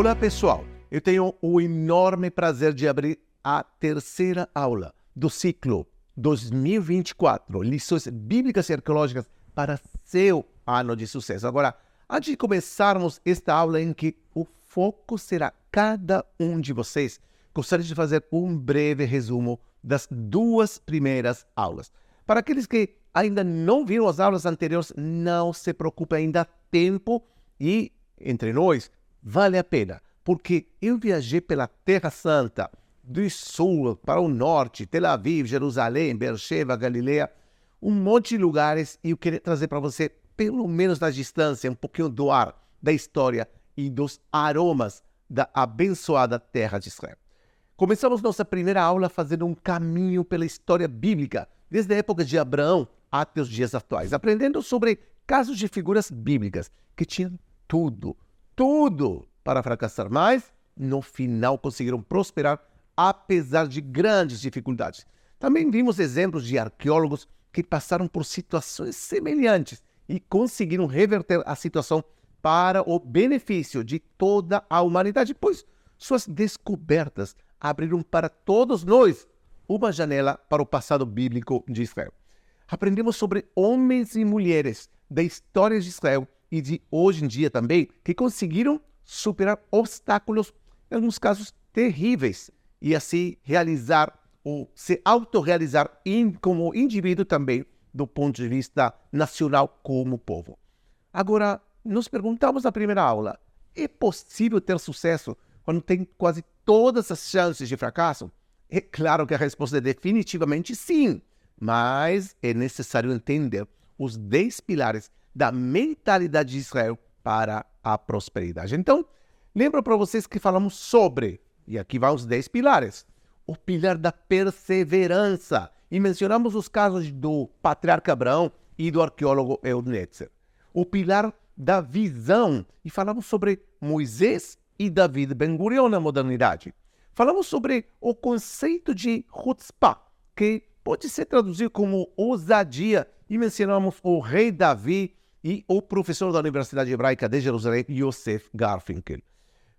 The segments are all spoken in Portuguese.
Olá pessoal, eu tenho o enorme prazer de abrir a terceira aula do ciclo 2024 Lições Bíblicas e Arqueológicas para seu ano de sucesso. Agora, antes de começarmos esta aula em que o foco será cada um de vocês, gostaria de fazer um breve resumo das duas primeiras aulas. Para aqueles que ainda não viram as aulas anteriores, não se preocupe, ainda há tempo e, entre nós, vale a pena, porque eu viajei pela Terra Santa, do sul para o norte, Tel Aviv, Jerusalém, Beersheba, Galileia, um monte de lugares e eu queria trazer para você, pelo menos da distância, um pouquinho do ar, da história e dos aromas da abençoada terra de Israel. Começamos nossa primeira aula fazendo um caminho pela história bíblica, desde a época de Abraão até os dias atuais, aprendendo sobre casos de figuras bíblicas que tinham tudo, tudo para fracassar, mas no final conseguiram prosperar apesar de grandes dificuldades. Também vimos exemplos de arqueólogos que passaram por situações semelhantes e conseguiram reverter a situação para o benefício de toda a humanidade, pois suas descobertas abriram para todos nós uma janela para o passado bíblico de Israel. Aprendemos sobre homens e mulheres da história de Israel e de hoje em dia também, que conseguiram superar obstáculos, em alguns casos terríveis, e assim realizar ou se autorrealizar in, como indivíduo também, do ponto de vista nacional como povo. Agora, nos perguntamos na primeira aula: é possível ter sucesso quando tem quase todas as chances de fracasso? É claro que a resposta é definitivamente sim, mas é necessário entender os 10 pilares da mentalidade de Israel para a prosperidade. Então, lembro para vocês que falamos sobre, e aqui vão os 10 pilares, o pilar da perseverança. E mencionamos os casos do patriarca Abraão e do arqueólogo Eudnetzer. O pilar da visão, e falamos sobre Moisés e David Ben-Gurion na modernidade. Falamos sobre o conceito de chutzpah, que pode ser traduzido como ousadia, e mencionamos o rei Davi e o professor da Universidade Hebraica de Jerusalém, Yosef Garfinkel.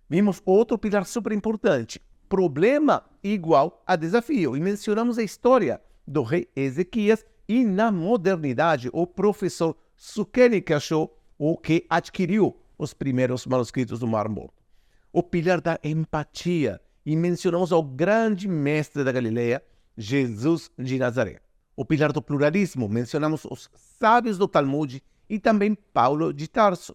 Vimos outro pilar super importante, problema igual a desafio, e mencionamos a história do rei Ezequias e na modernidade o professor Sukeni que achou o que adquiriu os primeiros manuscritos do Mar Morto. O pilar da empatia, e mencionamos ao grande mestre da Galileia, Jesus de Nazaré. O pilar do pluralismo, mencionamos os sábios do Talmud e também Paulo de Tarso.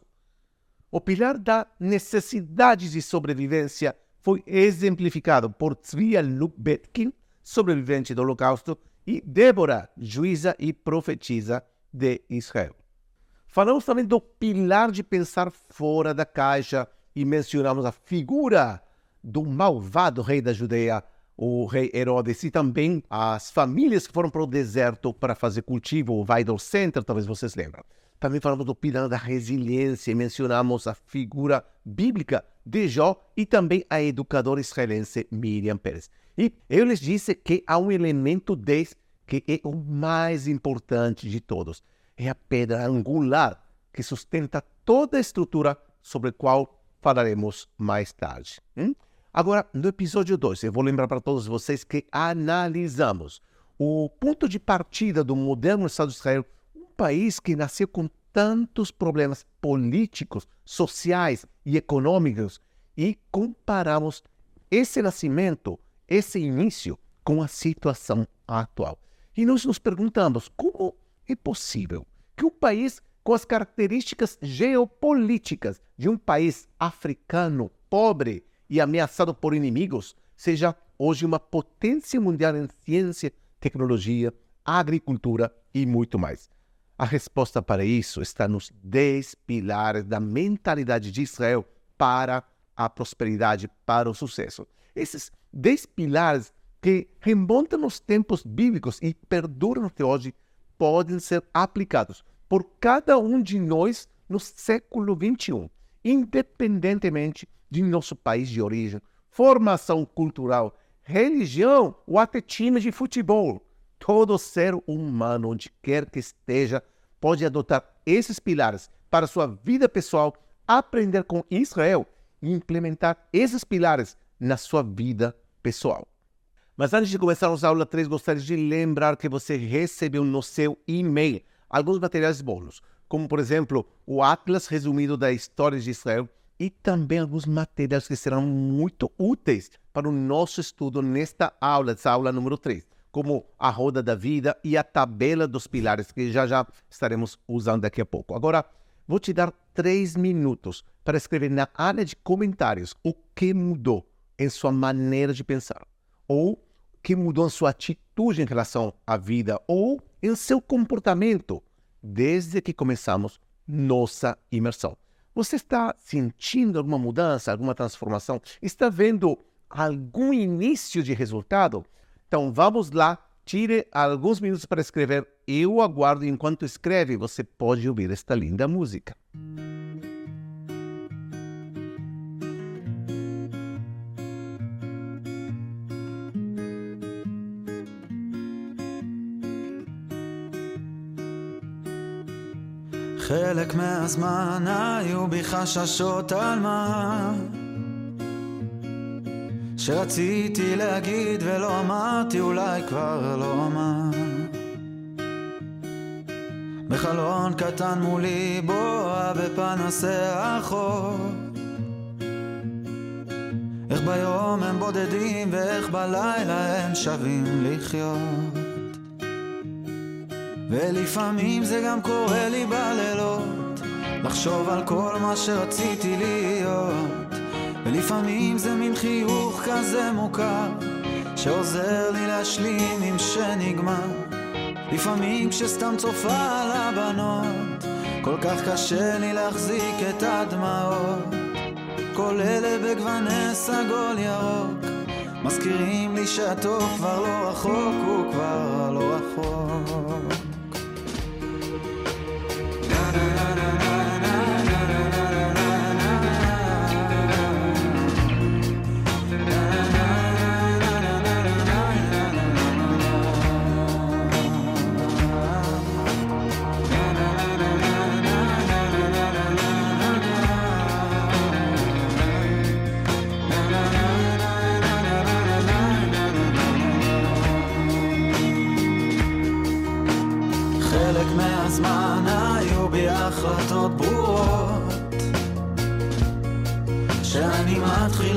O pilar da necessidade de sobrevivência foi exemplificado por Tzvia Lubetkin, sobrevivente do Holocausto, e Débora, juíza e profetisa de Israel. Falamos também do pilar de pensar fora da caixa e mencionamos a figura do malvado rei da Judeia, o rei Herodes, e também as famílias que foram para o deserto para fazer cultivo, o Weidel Center, talvez vocês lembram. Também falamos do pilar da resiliência, mencionamos a figura bíblica de Jó e também a educadora israelense Miriam Pérez. E eu lhes disse que há um elemento 10 que é o mais importante de todos. É a pedra angular que sustenta toda a estrutura sobre a qual falaremos mais tarde. Hum? Agora, no episódio 2, eu vou lembrar para todos vocês que analisamos o ponto de partida do moderno Estado de Israel país que nasceu com tantos problemas políticos, sociais e econômicos e comparamos esse nascimento, esse início, com a situação atual. E nós nos perguntamos como é possível que um país com as características geopolíticas de um país africano pobre e ameaçado por inimigos seja hoje uma potência mundial em ciência, tecnologia, agricultura e muito mais. A resposta para isso está nos dez pilares da mentalidade de Israel para a prosperidade, para o sucesso. Esses dez pilares que remontam nos tempos bíblicos e perduram até hoje podem ser aplicados por cada um de nós no século XXI, independentemente de nosso país de origem, formação cultural, religião ou até time de futebol. Todo ser humano, onde quer que esteja, pode adotar esses pilares para sua vida pessoal, aprender com Israel implementar esses pilares na sua vida pessoal. Mas antes de começarmos a aula 3, gostaria de lembrar que você recebeu no seu e-mail alguns materiais bônus, como por exemplo o Atlas resumido da história de Israel e também alguns materiais que serão muito úteis para o nosso estudo nesta aula, essa aula número 3, como a roda da vida e a tabela dos pilares, que já já estaremos usando daqui a pouco. Agora, vou te dar três minutos para escrever na área de comentários o que mudou em sua maneira de pensar, ou o que mudou em sua atitude em relação à vida, ou em seu comportamento desde que começamos nossa imersão. Você está sentindo alguma mudança, alguma transformação? Está vendo algum início de resultado? Então vamos lá, tire alguns minutos para escrever. Eu aguardo enquanto escreve, você pode ouvir esta linda música. חלק מהזמן היו בי חששות על מה שרציתי להגיד ולא אמרתי אולי כבר לא אמר. בחלון קטן מולי בועה בפנסי החור. איך ביום הם בודדים ואיך בלילה הם שווים לחיות. ולפעמים זה גם קורה לי בלילות לחשוב על כל מה שרציתי להיות ולפעמים זה מין חיוך כזה מוכר שעוזר לי להשלים עם שנגמר. לפעמים כשסתם צופה על הבנות כל כך קשה לי להחזיק את הדמעות. כל אלה בגווני סגול ירוק מזכירים לי שהטוב כבר לא רחוק, הוא כבר לא רחוק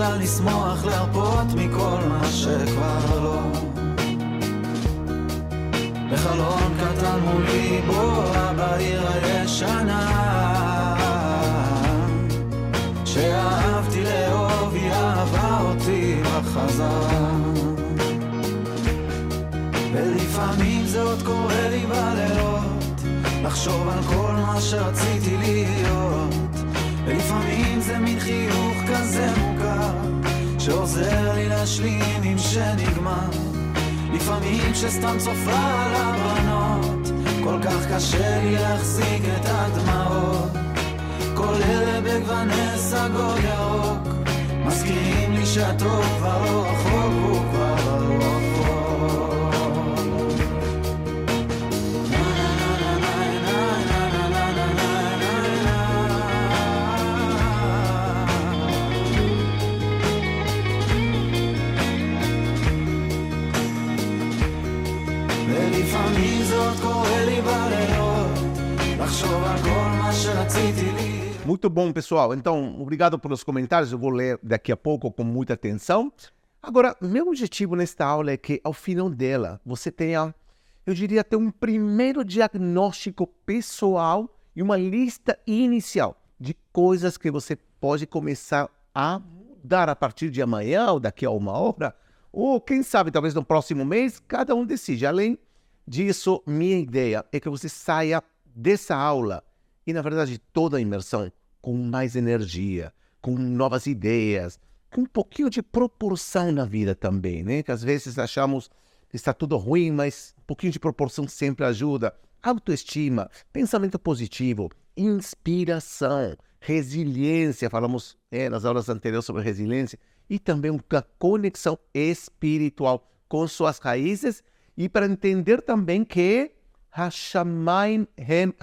מתחילה לשמוח, להרפות מכל מה שכבר לא. בחלון קטן מולי בועה בעיר הישנה שאהבתי לאהוב, היא אהבה אותי בחזרה ולפעמים זה עוד קורה לי בלילות לחשוב על כל מה שרציתי להיות ולפעמים זה מין חיוך עם שנגמר. לפעמים כשסתם צופה על הבנות כל כך קשה לי להחזיק את הדמעות. כל אלה בגווני סגול ירוק מזכירים לי שהטוב כבר לא רחוק הוא כבר Muito bom, pessoal. Então, obrigado pelos comentários. Eu vou ler daqui a pouco com muita atenção. Agora, meu objetivo nesta aula é que, ao final dela, você tenha, eu diria, até um primeiro diagnóstico pessoal e uma lista inicial de coisas que você pode começar a mudar a partir de amanhã ou daqui a uma hora, ou quem sabe, talvez no próximo mês, cada um decide. Além disso, minha ideia é que você saia dessa aula e, na verdade, toda a imersão com mais energia, com novas ideias, com um pouquinho de proporção na vida também, né? Que às vezes achamos que está tudo ruim, mas um pouquinho de proporção sempre ajuda. Autoestima, pensamento positivo, inspiração, resiliência, falamos é, nas aulas anteriores sobre resiliência, e também uma conexão espiritual com suas raízes e para entender também que Hashamain Hem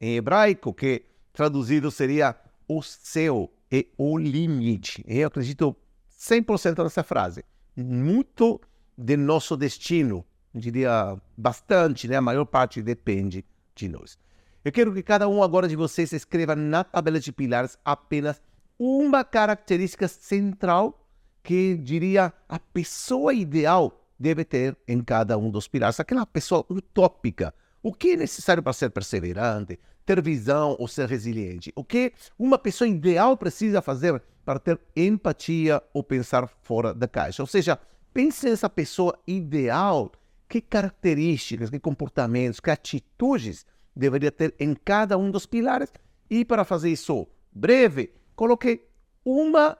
em hebraico, que traduzido seria o céu é o limite. Eu acredito 100% nessa frase. Muito de nosso destino, diria bastante, né? a maior parte depende de nós. Eu quero que cada um agora de vocês escreva na tabela de pilares apenas uma característica central que diria a pessoa ideal deve ter em cada um dos pilares. Aquela pessoa utópica. O que é necessário para ser perseverante, ter visão ou ser resiliente? O que uma pessoa ideal precisa fazer para ter empatia ou pensar fora da caixa? Ou seja, pense nessa pessoa ideal. Que características, que comportamentos, que atitudes deveria ter em cada um dos pilares. E para fazer isso breve, coloquei uma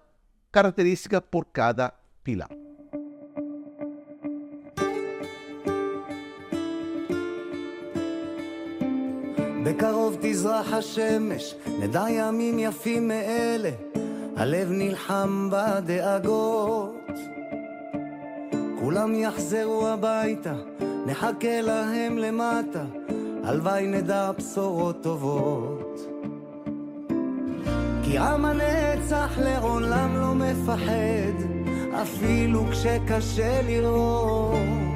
característica por cada pilar. בקרוב תזרח השמש, נדע ימים יפים מאלה, הלב נלחם בדאגות. כולם יחזרו הביתה, נחכה להם למטה, הלוואי נדע בשורות טובות. כי עם הנצח לעולם לא מפחד, אפילו כשקשה לראות.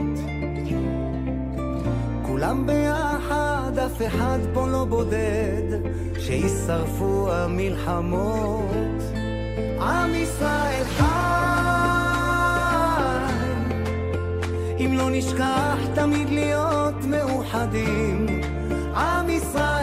כולם ביחד, אף אחד פה לא בודד, שישרפו המלחמות. עם ישראל חי, אם לא נשכח תמיד להיות מאוחדים. עם ישראל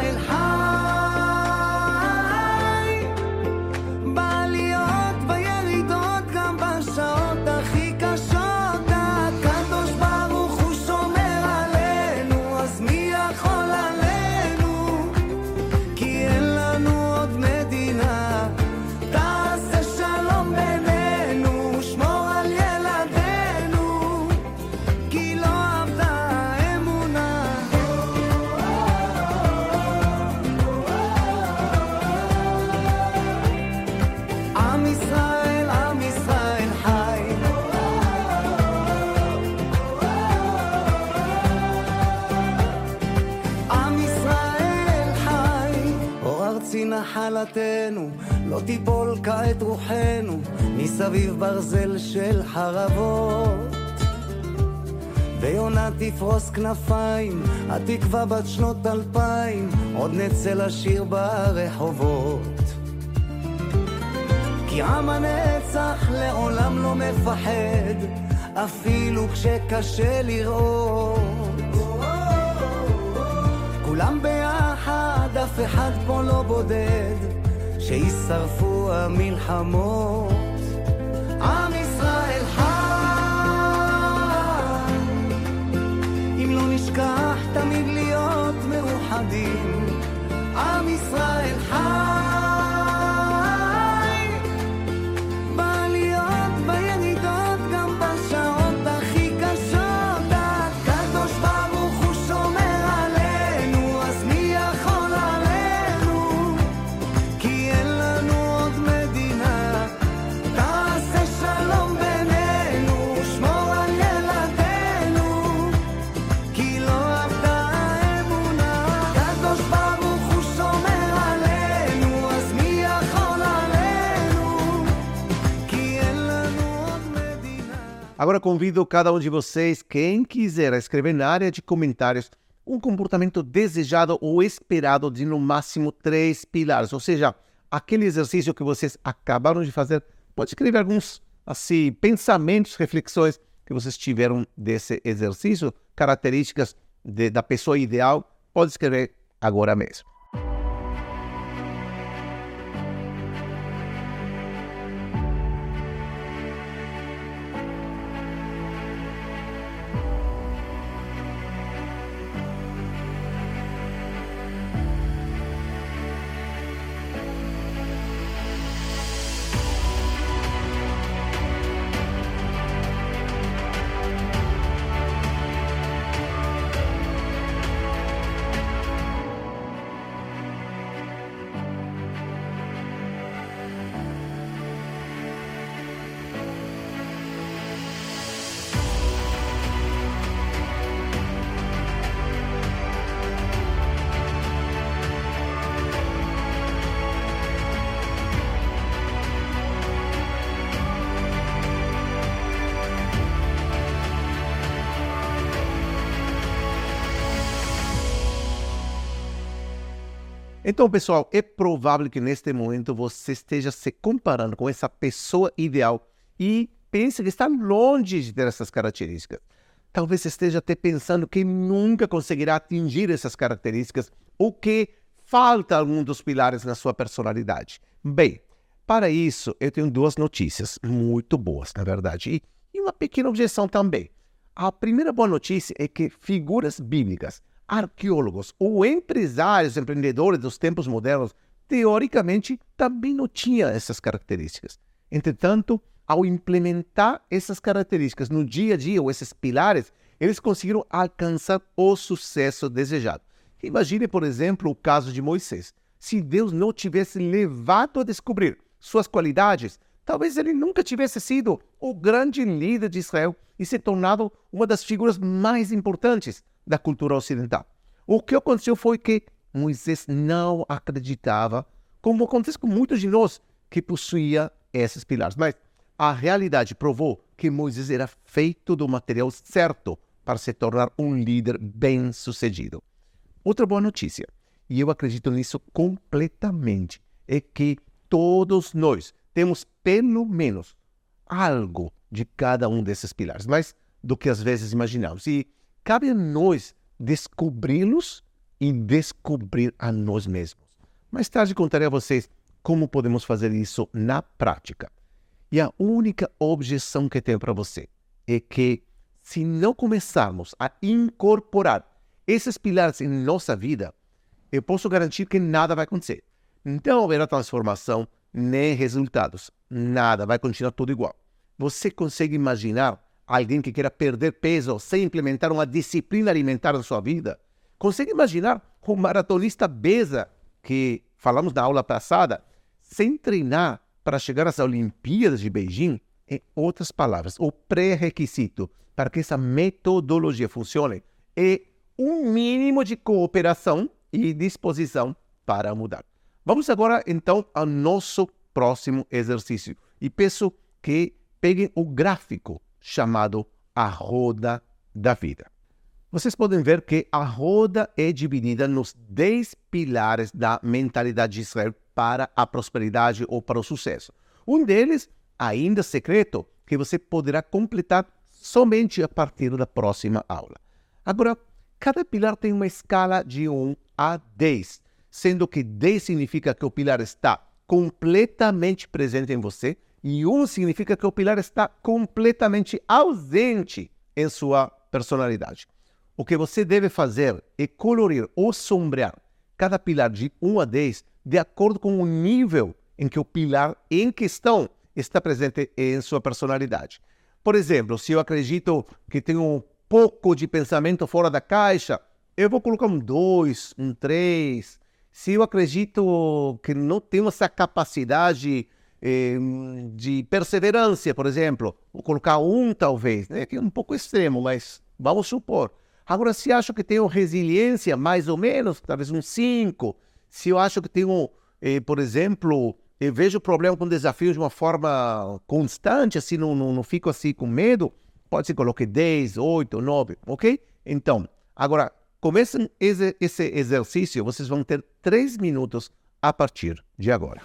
מסביב ברזל של חרבות ויונה תפרוס כנפיים, התקווה בת שנות אלפיים, עוד נצא לשיר ברחובות. כי עם הנצח לעולם לא מפחד, אפילו כשקשה לראות. כולם ביחד, אף אחד פה לא בודד, שישרפו המלחמות. נשכח תמיד להיות מאוחדים. עם ישראל חי, Agora convido cada um de vocês, quem quiser, a escrever na área de comentários um comportamento desejado ou esperado de no máximo três pilares. Ou seja, aquele exercício que vocês acabaram de fazer, pode escrever alguns assim pensamentos, reflexões que vocês tiveram desse exercício, características de- da pessoa ideal, pode escrever agora mesmo. Então, pessoal, é provável que neste momento você esteja se comparando com essa pessoa ideal e pense que está longe de ter essas características. Talvez esteja até pensando que nunca conseguirá atingir essas características ou que falta algum dos pilares na sua personalidade. Bem, para isso eu tenho duas notícias muito boas, na verdade, e, uma pequena objeção também. A primeira boa notícia é que figuras bíblicas arqueólogos ou empresários, empreendedores dos tempos modernos, teoricamente também não tinham essas características. Entretanto, ao implementar essas características no dia a dia, ou esses pilares, eles conseguiram alcançar o sucesso desejado. Imagine, por exemplo, o caso de Moisés. Se Deus não tivesse levado a descobrir suas qualidades, talvez ele nunca tivesse sido o grande líder de Israel e se tornado uma das figuras mais importantes da cultura ocidental. O que aconteceu foi que Moisés não acreditava, como acontece com muitos de nós, que possuía esses pilares. Mas a realidade provou que Moisés era feito do material certo para se tornar um líder bem-sucedido. Outra boa notícia, e eu acredito nisso completamente, é que todos nós temos pelo menos algo de cada um desses pilares, mais do que às vezes imaginamos. E Cabe a nós descobri-los e descobrir a nós mesmos. Mais tarde contarei a vocês como podemos fazer isso na prática. E a única objeção que tenho para você é que, se não começarmos a incorporar esses pilares em nossa vida, eu posso garantir que nada vai acontecer. Não haverá transformação nem resultados. Nada, vai continuar tudo igual. Você consegue imaginar alguém que queira perder peso sem implementar uma disciplina alimentar na sua vida? Consegue imaginar um maratonista besa que falamos na aula passada, sem treinar para chegar às Olimpíadas de Beijing? Em outras palavras, o pré-requisito para que essa metodologia funcione é um mínimo de cooperação e disposição para mudar. Vamos agora então ao nosso próximo exercício e peço que peguem o gráfico chamado a roda da vida. Vocês podem ver que a roda é dividida nos 10 pilares da mentalidade de Israel para a prosperidade ou para o sucesso. Um deles, ainda secreto, que você poderá completar somente a partir da próxima aula. Agora, cada pilar tem uma escala de 1 a 10, sendo que 10 significa que o pilar está completamente presente em você e um significa que o pilar está completamente ausente em sua personalidade. O que você deve fazer é colorir ou sombrear cada pilar de 1 a 10 de acordo com o nível em que o pilar em questão está presente em sua personalidade. Por exemplo, se eu acredito que tenho um pouco de pensamento fora da caixa, eu vou colocar um 2, um 3. Se eu acredito que não tenho essa capacidade de perseverança, por exemplo. Vou colocar um, talvez, né? que é um pouco extremo, mas vamos supor. Agora, se acho que tenho resiliência, mais ou menos, talvez um 5. Se eu acho que tenho, eh, por exemplo, eu vejo o problema com desafios de uma forma constante, assim, não, não, não fico assim com medo, pode ser coloque 10, 8, 9, ok? Então, agora, comecem esse, exercício, vocês vão ter 3 minutos a partir de agora.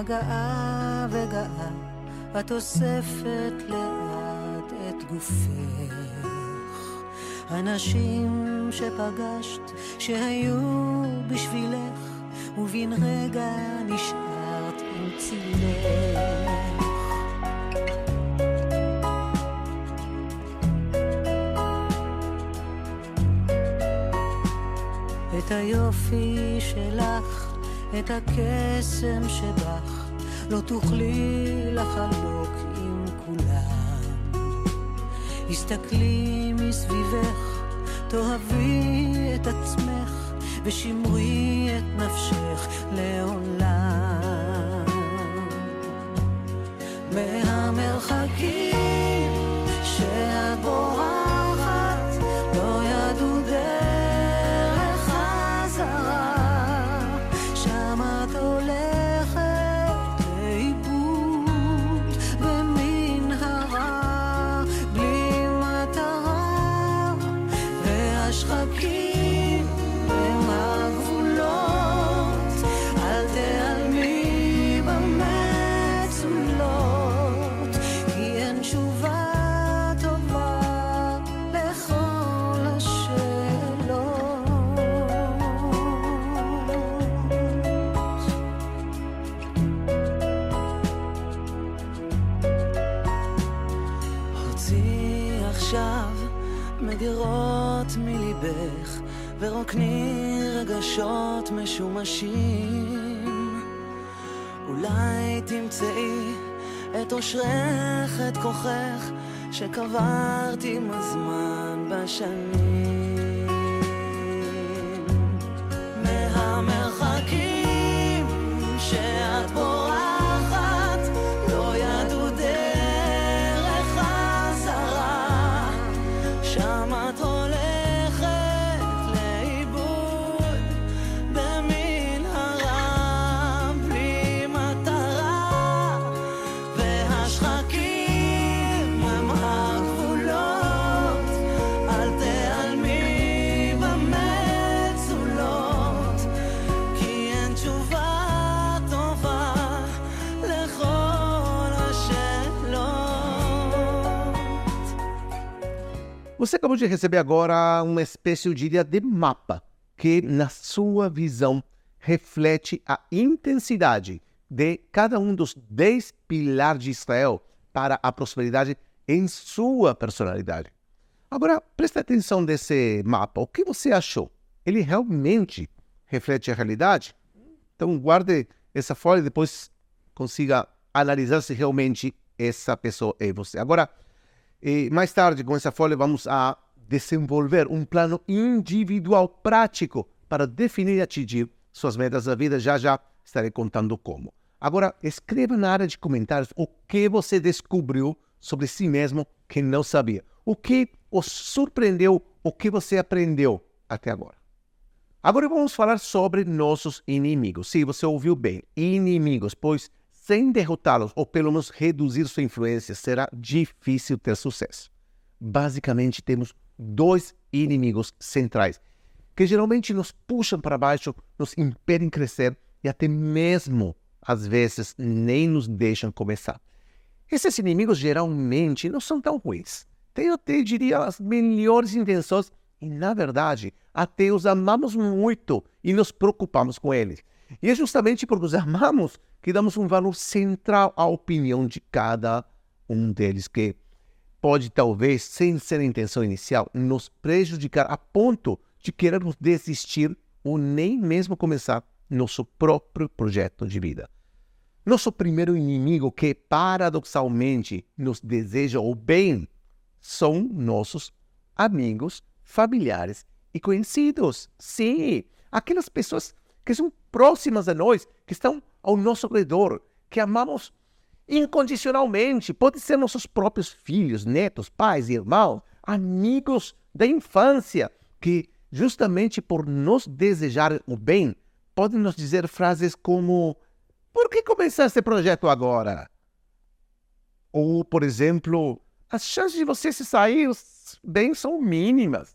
גאה וגאה, את אוספת לאט את גופך. אנשים שפגשת, שהיו בשבילך, ובן רגע נשארת עם צילך. את היופי שלך את הקסם שבך לא תוכלי לחלוק עם כולם. הסתכלי מסביבך, תאהבי את עצמך ושמרי את נפשך לעולם. מהמרחקים רגשות משומשים. אולי תמצאי את אושרך, את כוחך, שקברת עם הזמן בשנים. מהמרחקים שאת בורחת, לא ידעו דרך חזרה, שם את רואה Você acabou de receber agora uma espécie, eu diria, de mapa que, na sua visão, reflete a intensidade de cada um dos dez pilares de Israel para a prosperidade em sua personalidade. Agora, preste atenção nesse mapa. O que você achou? Ele realmente reflete a realidade? Então, guarde essa folha e depois consiga analisar se realmente essa pessoa é você. Agora, e mais tarde, com essa folha, vamos a desenvolver um plano individual prático para definir e atingir suas metas da vida. Já já estarei contando como. Agora, escreva na área de comentários o que você descobriu sobre si mesmo que não sabia. O que o surpreendeu, o que você aprendeu até agora. Agora vamos falar sobre nossos inimigos. Sim, você ouviu bem, inimigos, pois sem derrotá-los ou pelo menos reduzir sua influência, será difícil ter sucesso. Basicamente, temos dois inimigos centrais que geralmente nos puxam para baixo, nos impedem crescer e até mesmo, às vezes, nem nos deixam começar. Esses inimigos geralmente não são tão ruins. Tem até, diria, as melhores intenções e, na verdade, até os amamos muito e nos preocupamos com eles. E é justamente porque os amamos que damos um valor central à opinião de cada um deles, que pode, talvez, sem ser a intenção inicial, nos prejudicar a ponto de querermos desistir ou nem mesmo começar nosso próprio projeto de vida. Nosso primeiro inimigo, que paradoxalmente nos deseja o bem, são nossos amigos, familiares e conhecidos. Sim, aquelas pessoas que são próximas a nós, que estão ao nosso redor, que amamos incondicionalmente. Pode ser nossos próprios filhos, netos, pais, irmãos, amigos da infância, que justamente por nos desejar o bem, podem nos dizer frases como: Por que começar esse projeto agora? Ou, por exemplo, as chances de você se sair bem são mínimas.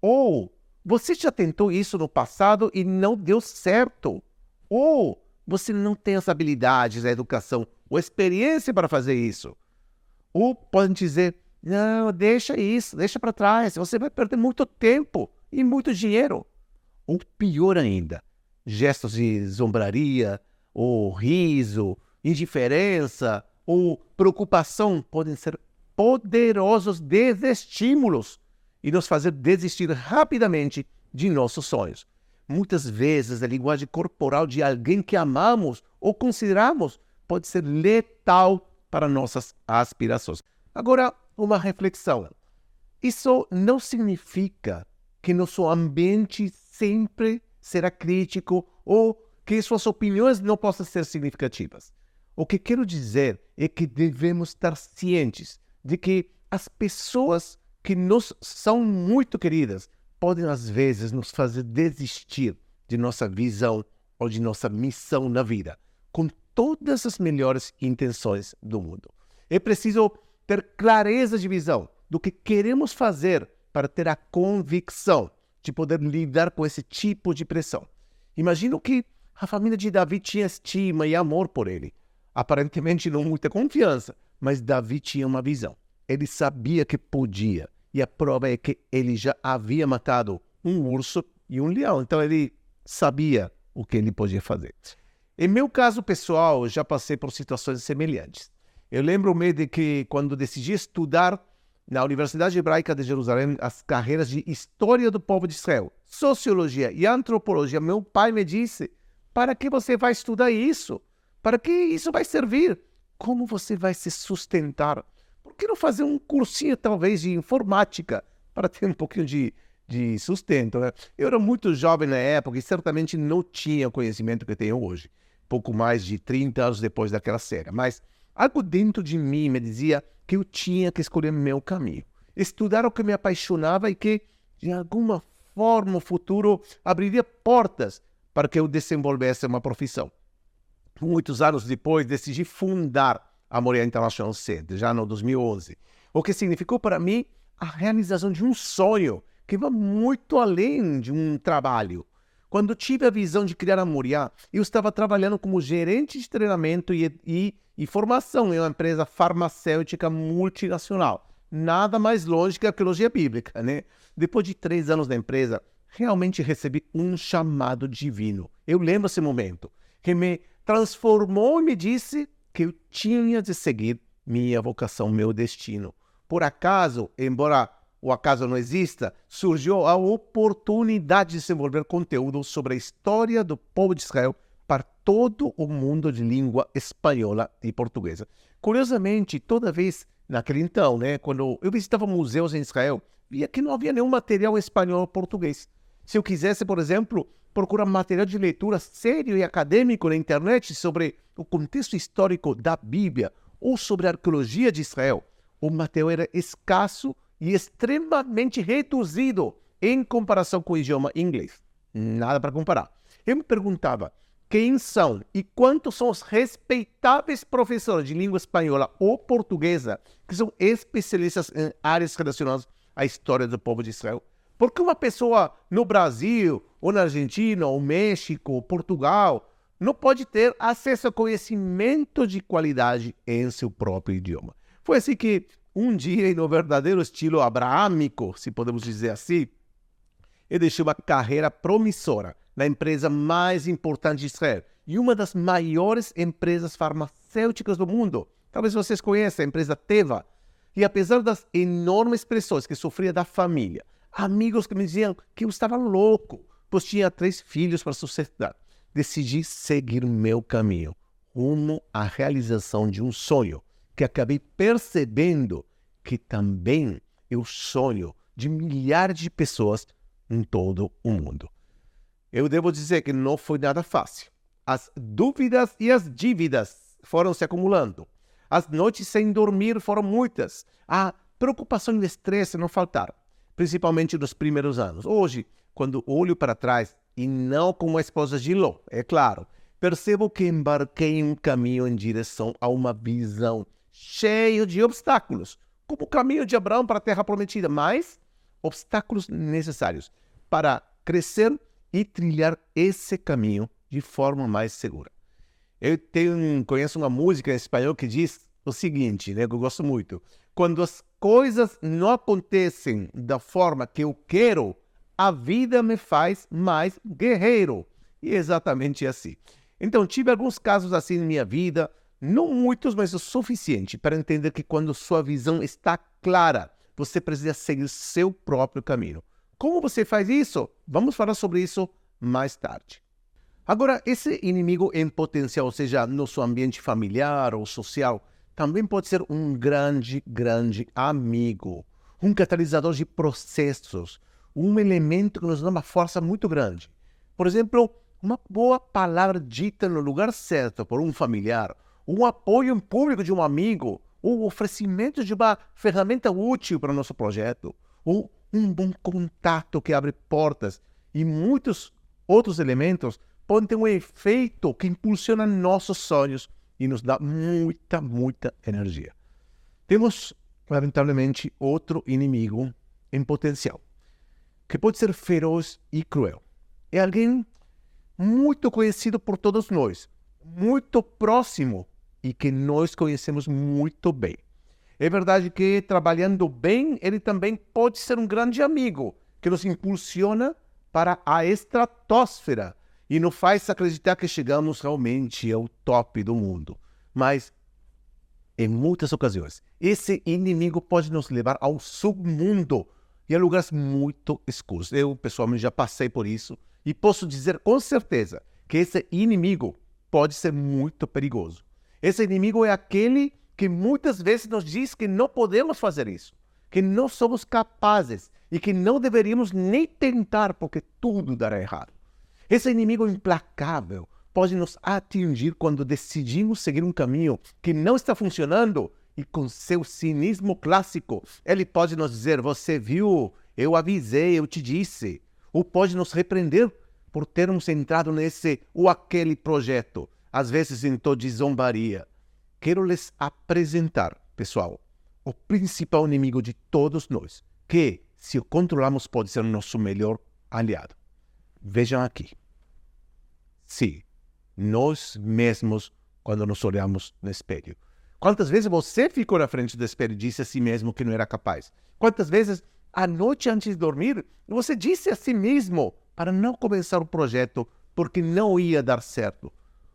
Ou você já tentou isso no passado e não deu certo. Ou você não tem as habilidades, a educação ou experiência para fazer isso. Ou podem dizer: não, deixa isso, deixa para trás, você vai perder muito tempo e muito dinheiro. Ou pior ainda, gestos de zombraria, ou riso, indiferença ou preocupação podem ser poderosos desestímulos e nos fazer desistir rapidamente de nossos sonhos. Muitas vezes a linguagem corporal de alguém que amamos ou consideramos pode ser letal para nossas aspirações. Agora, uma reflexão. Isso não significa que nosso ambiente sempre será crítico ou que suas opiniões não possam ser significativas. O que quero dizer é que devemos estar cientes de que as pessoas que nos são muito queridas podem às vezes nos fazer desistir de nossa visão ou de nossa missão na vida, com todas as melhores intenções do mundo. É preciso ter clareza de visão do que queremos fazer para ter a convicção de poder lidar com esse tipo de pressão. Imagino que a família de Davi tinha estima e amor por ele. Aparentemente não muita confiança, mas Davi tinha uma visão. Ele sabia que podia e a prova é que ele já havia matado um urso e um leão. Então ele sabia o que ele podia fazer. Em meu caso pessoal, eu já passei por situações semelhantes. Eu lembro-me de que quando decidi estudar na Universidade Hebraica de Jerusalém as carreiras de História do Povo de Israel, Sociologia e Antropologia. Meu pai me disse: para que você vai estudar isso? Para que isso vai servir? Como você vai se sustentar? Por que não fazer um cursinho, talvez, de informática para ter um pouquinho de, de sustento? Né? Eu era muito jovem na época e certamente não tinha o conhecimento que tenho hoje, pouco mais de 30 anos depois daquela série. Mas algo dentro de mim me dizia que eu tinha que escolher meu caminho. Estudar o que me apaixonava e que, de alguma forma, o futuro abriria portas para que eu desenvolvesse uma profissão. Muitos anos depois, decidi fundar a Moreira International Center, já no 2011, o que significou para mim a realização de um sonho que vai muito além de um trabalho. Quando tive a visão de criar a Moriá, eu estava trabalhando como gerente de treinamento e, e, e formação em uma empresa farmacêutica multinacional. Nada mais longe que a arqueologia bíblica, né? Depois de três anos na empresa, realmente recebi um chamado divino. Eu lembro esse momento, que me transformou e me disse que eu tinha de seguir minha vocação, meu destino. Por acaso, embora o acaso não exista, surgiu a oportunidade de desenvolver conteúdo sobre a história do povo de Israel para todo o mundo de língua espanhola e portuguesa. Curiosamente, toda vez naquele então, né, quando eu visitava museus em Israel, via que não havia nenhum material espanhol ou português. Se eu quisesse, por exemplo, procurar material de leitura sério e acadêmico na internet sobre o contexto histórico da Bíblia ou sobre a arqueologia de Israel, o material era escasso e extremamente reduzido em comparação com o idioma inglês. Nada para comparar. Eu me perguntava quem são e quantos são os respeitáveis professores de língua espanhola ou portuguesa que são especialistas em áreas relacionadas à história do povo de Israel. Porque uma pessoa no Brasil, ou na Argentina, ou México, ou Portugal, não pode ter acesso a conhecimento de qualidade em seu próprio idioma. Foi assim que um dia, no verdadeiro estilo abraâmico, se podemos dizer assim, eu deixei uma carreira promissora na empresa mais importante de Israel e uma das maiores empresas farmacêuticas do mundo. Talvez vocês conheçam a empresa Teva. E apesar das enormes pressões que sofria da família, amigos que me diziam que eu estava louco, pois tinha três filhos para sustentar, decidi seguir meu caminho rumo à realização de um sonho que acabei percebendo que também é o sonho de milhares de pessoas em todo o mundo. Eu devo dizer que não foi nada fácil. As dúvidas e as dívidas foram se acumulando. As noites sem dormir foram muitas. A preocupação e o estresse não faltaram, principalmente nos primeiros anos. Hoje, quando olho para trás, e não como a esposa de Ló, é claro, percebo que embarquei em um caminho em direção a uma visão cheio de obstáculos, como o caminho de Abraão para a terra prometida, mas obstáculos necessários para crescer e trilhar esse caminho de forma mais segura. Eu tenho, conheço uma música em espanhol que diz o seguinte, né, que eu gosto muito: quando as coisas não acontecem da forma que eu quero, a vida me faz mais guerreiro. E é exatamente assim. Então, tive alguns casos assim na minha vida, não muitos, mas o suficiente para entender que quando sua visão está clara, você precisa seguir seu próprio caminho. Como você faz isso? Vamos falar sobre isso mais tarde. Agora, esse inimigo em potencial, seja no seu ambiente familiar ou social, também pode ser um grande, grande amigo, um catalisador de processos, um elemento que nos dá uma força muito grande. Por exemplo, uma boa palavra dita no lugar certo por um familiar um apoio em público de um amigo, o oferecimento de uma ferramenta útil para o nosso projeto, ou um bom contato que abre portas e muitos outros elementos podem ter um efeito que impulsiona nossos sonhos e nos dá muita, muita energia. Temos, lamentavelmente, outro inimigo em potencial, que pode ser feroz e cruel. É alguém muito conhecido por todos nós, muito próximo e que nós conhecemos muito bem. É verdade que, trabalhando bem, ele também pode ser um grande amigo que nos impulsiona para a estratosfera e nos faz acreditar que chegamos realmente ao top do mundo. Mas em muitas ocasiões, esse inimigo pode nos levar ao submundo e a lugares muito escuros. Eu, pessoalmente, já passei por isso e posso dizer com certeza que esse inimigo pode ser muito perigoso. Esse inimigo é aquele que muitas vezes nos diz que não podemos fazer isso, que não somos capazes e que não deveríamos nem tentar porque tudo dará errado. Esse inimigo implacável pode nos atingir quando decidimos seguir um caminho que não está funcionando e com seu cinismo clássico, ele pode nos dizer: Você viu, eu avisei, eu te disse. Ou pode nos repreender por termos entrado nesse ou aquele projeto, às vezes em tom de zombaria. Quero lhes apresentar, pessoal, o principal inimigo de todos nós, que, se o controlamos, pode ser o nosso melhor aliado. Vejam aqui. Sim, nós mesmos quando nos olhamos no espelho. Quantas vezes você ficou na frente do espelho e disse a si mesmo que não era capaz? Quantas vezes, à noite antes de dormir, você disse a si mesmo para não começar o projeto porque não ia dar certo?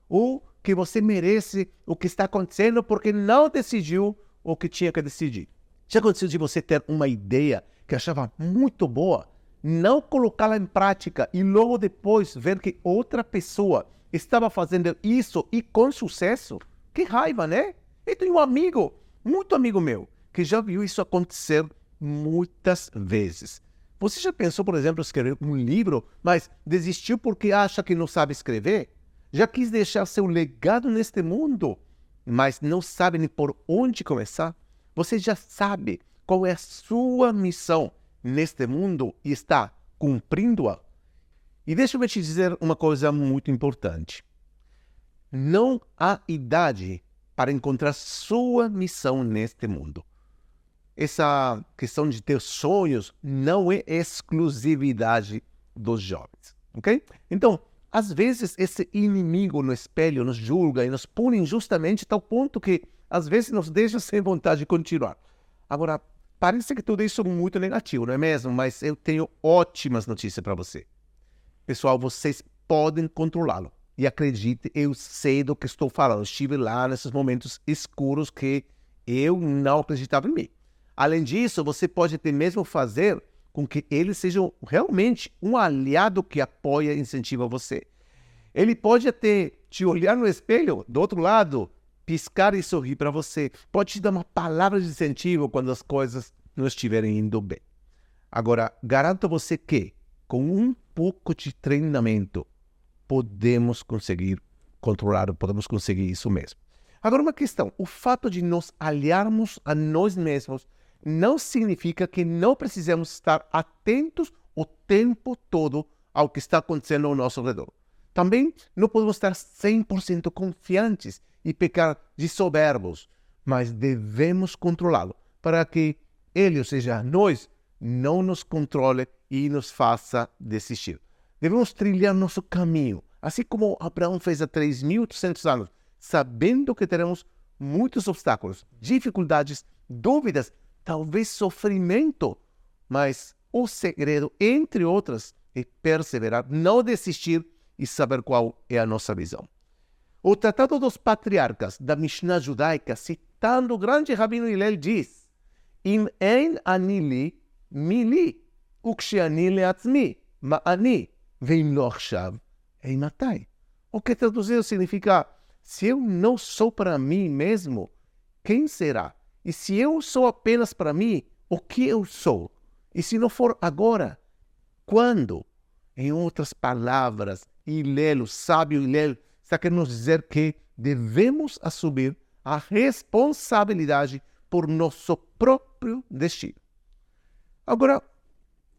Ou que você merece o que está acontecendo porque não decidiu o que tinha que decidir? Já aconteceu de você ter uma ideia que achava muito boa, não colocá-la em prática e logo depois ver que outra pessoa estava fazendo isso e com sucesso? Que raiva, né? Eu tenho um amigo, muito amigo meu, que já viu isso acontecer muitas vezes. Você já pensou, por exemplo, escrever um livro, mas desistiu porque acha que não sabe escrever? Já quis deixar seu legado neste mundo, mas não sabe nem por onde começar? Você já sabe qual é a sua missão neste mundo e está cumprindo-a? E deixa-me te dizer uma coisa muito importante. Não há idade para encontrar sua missão neste mundo. Essa questão de ter sonhos não é exclusividade dos jovens, ok? Então, às vezes esse inimigo no espelho nos julga e nos pune injustamente tal ponto que às vezes nos deixa sem vontade de continuar. Agora, parece que tudo isso é muito negativo, não é mesmo? Mas eu tenho ótimas notícias para você. Pessoal, vocês podem controlá-lo. E acredite, eu sei do que estou falando. Estive lá nesses momentos escuros que eu não acreditava em mim. Além disso, você pode até mesmo fazer com que ele seja realmente um aliado que apoia e incentiva você. Ele pode até te olhar no espelho, do outro lado, piscar e sorrir para você. Pode te dar uma palavra de incentivo quando as coisas não estiverem indo bem. Agora, garanto a você que, com um pouco de treinamento, podemos conseguir controlar, podemos conseguir isso mesmo. Agora, uma questão: o fato de nos aliarmos a nós mesmos não significa que não precisamos estar atentos o tempo todo ao que está acontecendo ao nosso redor. Também não podemos estar 100% confiantes e pecar de soberbos, mas devemos controlá-lo para que ele, ou seja, nós, não nos controle e nos faça desistir. Devemos trilhar nosso caminho, assim como Abraão fez há 3.800 anos, sabendo que teremos muitos obstáculos, dificuldades, dúvidas, talvez sofrimento, mas o segredo, entre outras, é perseverar, não desistir e saber qual é a nossa visão. O Tratado dos Patriarcas da Mishnah judaica, citando o grande Rabino Hillel, diz: Im ein anili mili, uksheani leatzmi, ma'ani, vem lo achshav, ei matai. O que traduzido significa, se eu não sou para mim mesmo, quem será? E se eu sou apenas para mim, o que eu sou? E se não for agora, quando? Em outras palavras, Hillel, o sábio Hillel, está querendo nos dizer que devemos assumir a responsabilidade por nosso próprio destino. Agora,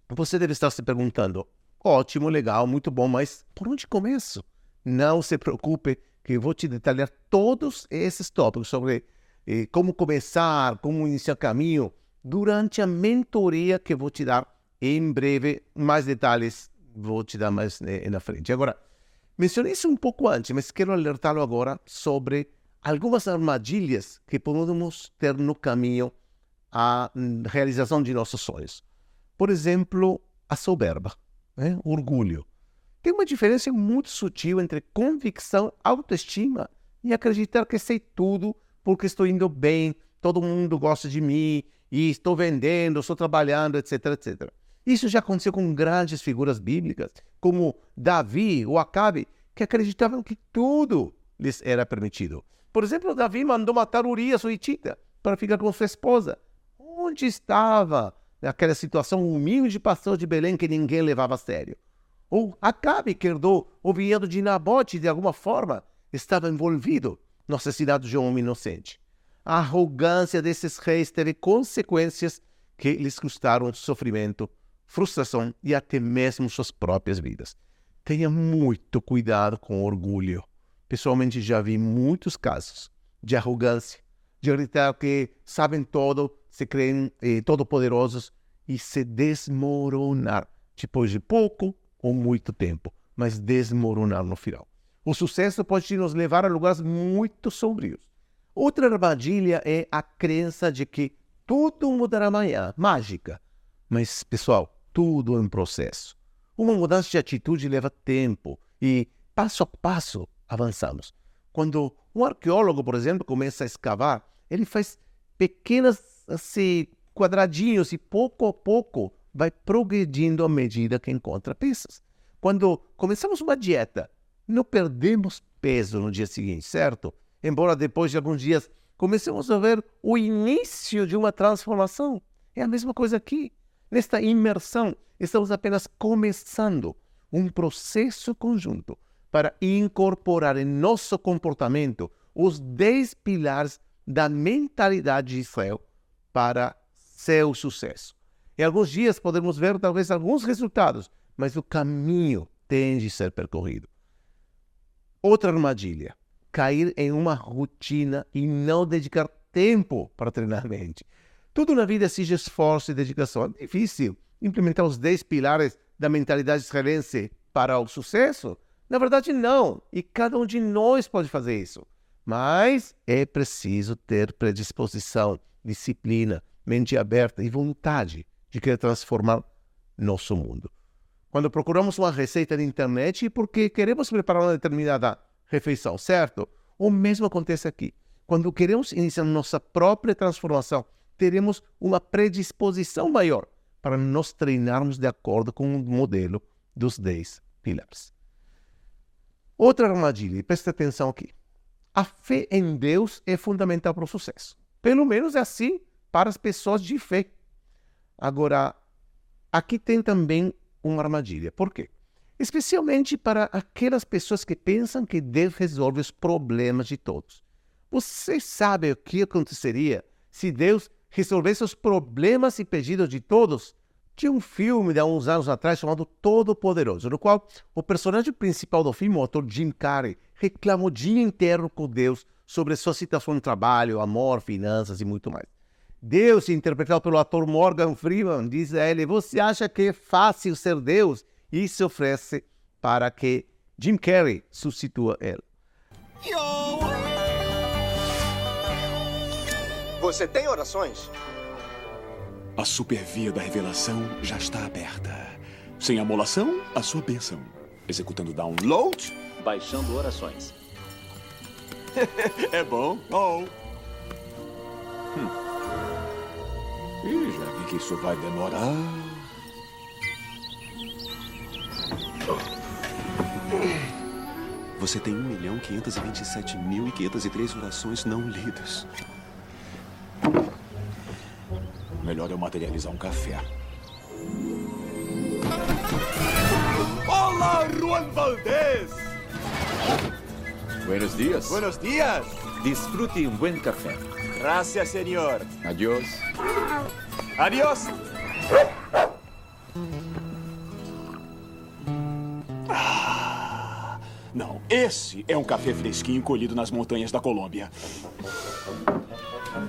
você deve estar se perguntando: Ótimo, legal, muito bom, mas por onde começo? Não se preocupe, que eu vou te detalhar todos esses tópicos sobre eh, como começar, como iniciar o caminho, durante a mentoria que vou te dar em breve. Mais detalhes vou te dar mais eh, na frente. Agora, mencionei isso um pouco antes, mas quero alertá-lo agora sobre algumas armadilhas que podemos ter no caminho à realização de nossos sonhos. Por exemplo, a soberba né? orgulho. Tem uma diferença muito sutil entre convicção, autoestima e acreditar que sei tudo porque estou indo bem, todo mundo gosta de mim, e estou vendendo, estou trabalhando, etc, etc. Isso já aconteceu com grandes figuras bíblicas, como Davi ou Acabe, que acreditavam que tudo lhes era permitido. Por exemplo, Davi mandou matar Urias, o Hitita, para ficar com sua esposa. Onde estava naquela situação humilde pastor de Belém que ninguém levava a sério? Ou Acabe, que herdou o vinhedo de Nabote de alguma forma, estava envolvido no assassinato de um homem inocente. A arrogância desses reis teve consequências que lhes custaram sofrimento frustração e até mesmo suas próprias vidas. Tenha muito cuidado com orgulho. Pessoalmente já vi muitos casos de arrogância, de acreditar que sabem todo, se creem eh, todo-poderosos e se desmoronar depois de pouco ou muito tempo, mas desmoronar no final. O sucesso pode nos levar a lugares muito sombrios. Outra armadilha é a crença de que tudo mudará amanhã, mágica. Mas, pessoal, tudo é um processo. Uma mudança de atitude leva tempo e, passo a passo, avançamos. Quando um arqueólogo, por exemplo, começa a escavar, ele faz pequenos assim, quadradinhos e pouco a pouco vai progredindo à medida que encontra peças. Quando começamos uma dieta, não perdemos peso no dia seguinte, certo? Embora depois de alguns dias comecemos a ver o início de uma transformação. É a mesma coisa aqui. Nesta imersão, estamos apenas começando um processo conjunto para incorporar em nosso comportamento os 10 pilares da mentalidade de Israel para seu sucesso. Em alguns dias podemos ver talvez alguns resultados, mas o caminho tem de ser percorrido. Outra armadilha: cair em uma rotina e não dedicar tempo para treinar a mente. Tudo na vida exige esforço e dedicação. É difícil implementar os 10 pilares da mentalidade israelense para o sucesso? Na verdade, não. E cada um de nós pode fazer isso. Mas é preciso ter predisposição, disciplina, mente aberta e vontade de querer transformar nosso mundo. Quando procuramos uma receita na internet, é porque queremos preparar uma determinada refeição, certo? O mesmo acontece aqui. Quando queremos iniciar nossa própria transformação, teremos uma predisposição maior para nos treinarmos de acordo com o modelo dos 10 pilares. Outra armadilha, e preste atenção aqui. A fé em Deus é fundamental para o sucesso. Pelo menos é assim para as pessoas de fé. Agora, aqui tem também uma armadilha. Por quê? Especialmente para aquelas pessoas que pensam que Deus resolve os problemas de todos. Você sabe o que aconteceria se Deus resolvesse os problemas e pedidos de todos. Tinha um filme de há uns anos atrás chamado Todo Poderoso, no qual o personagem principal do filme, o ator Jim Carrey, reclama o dia inteiro com Deus sobre sua situação no trabalho, amor, finanças e muito mais. Deus, interpretado pelo ator Morgan Freeman, diz a ele: Você acha que é fácil ser Deus? E se oferece para que Jim Carrey substitua ele. Yo! Você tem orações? A supervia da revelação já está aberta. Sem amolação, a sua bênção. Executando download, baixando orações. é bom. Oh. Hum. Ih, já vi que isso vai demorar. Você tem 1 milhão 527 mil e 503 orações não lidas. Melhor eu materializar um café. Olá, Juan Valdez! Buenos dias. Buenos dias. Disfrute um bom café. Gracias, senhor. Adiós. Adiós. Ah, não, esse é um café fresquinho colhido nas montanhas da Colômbia. Tá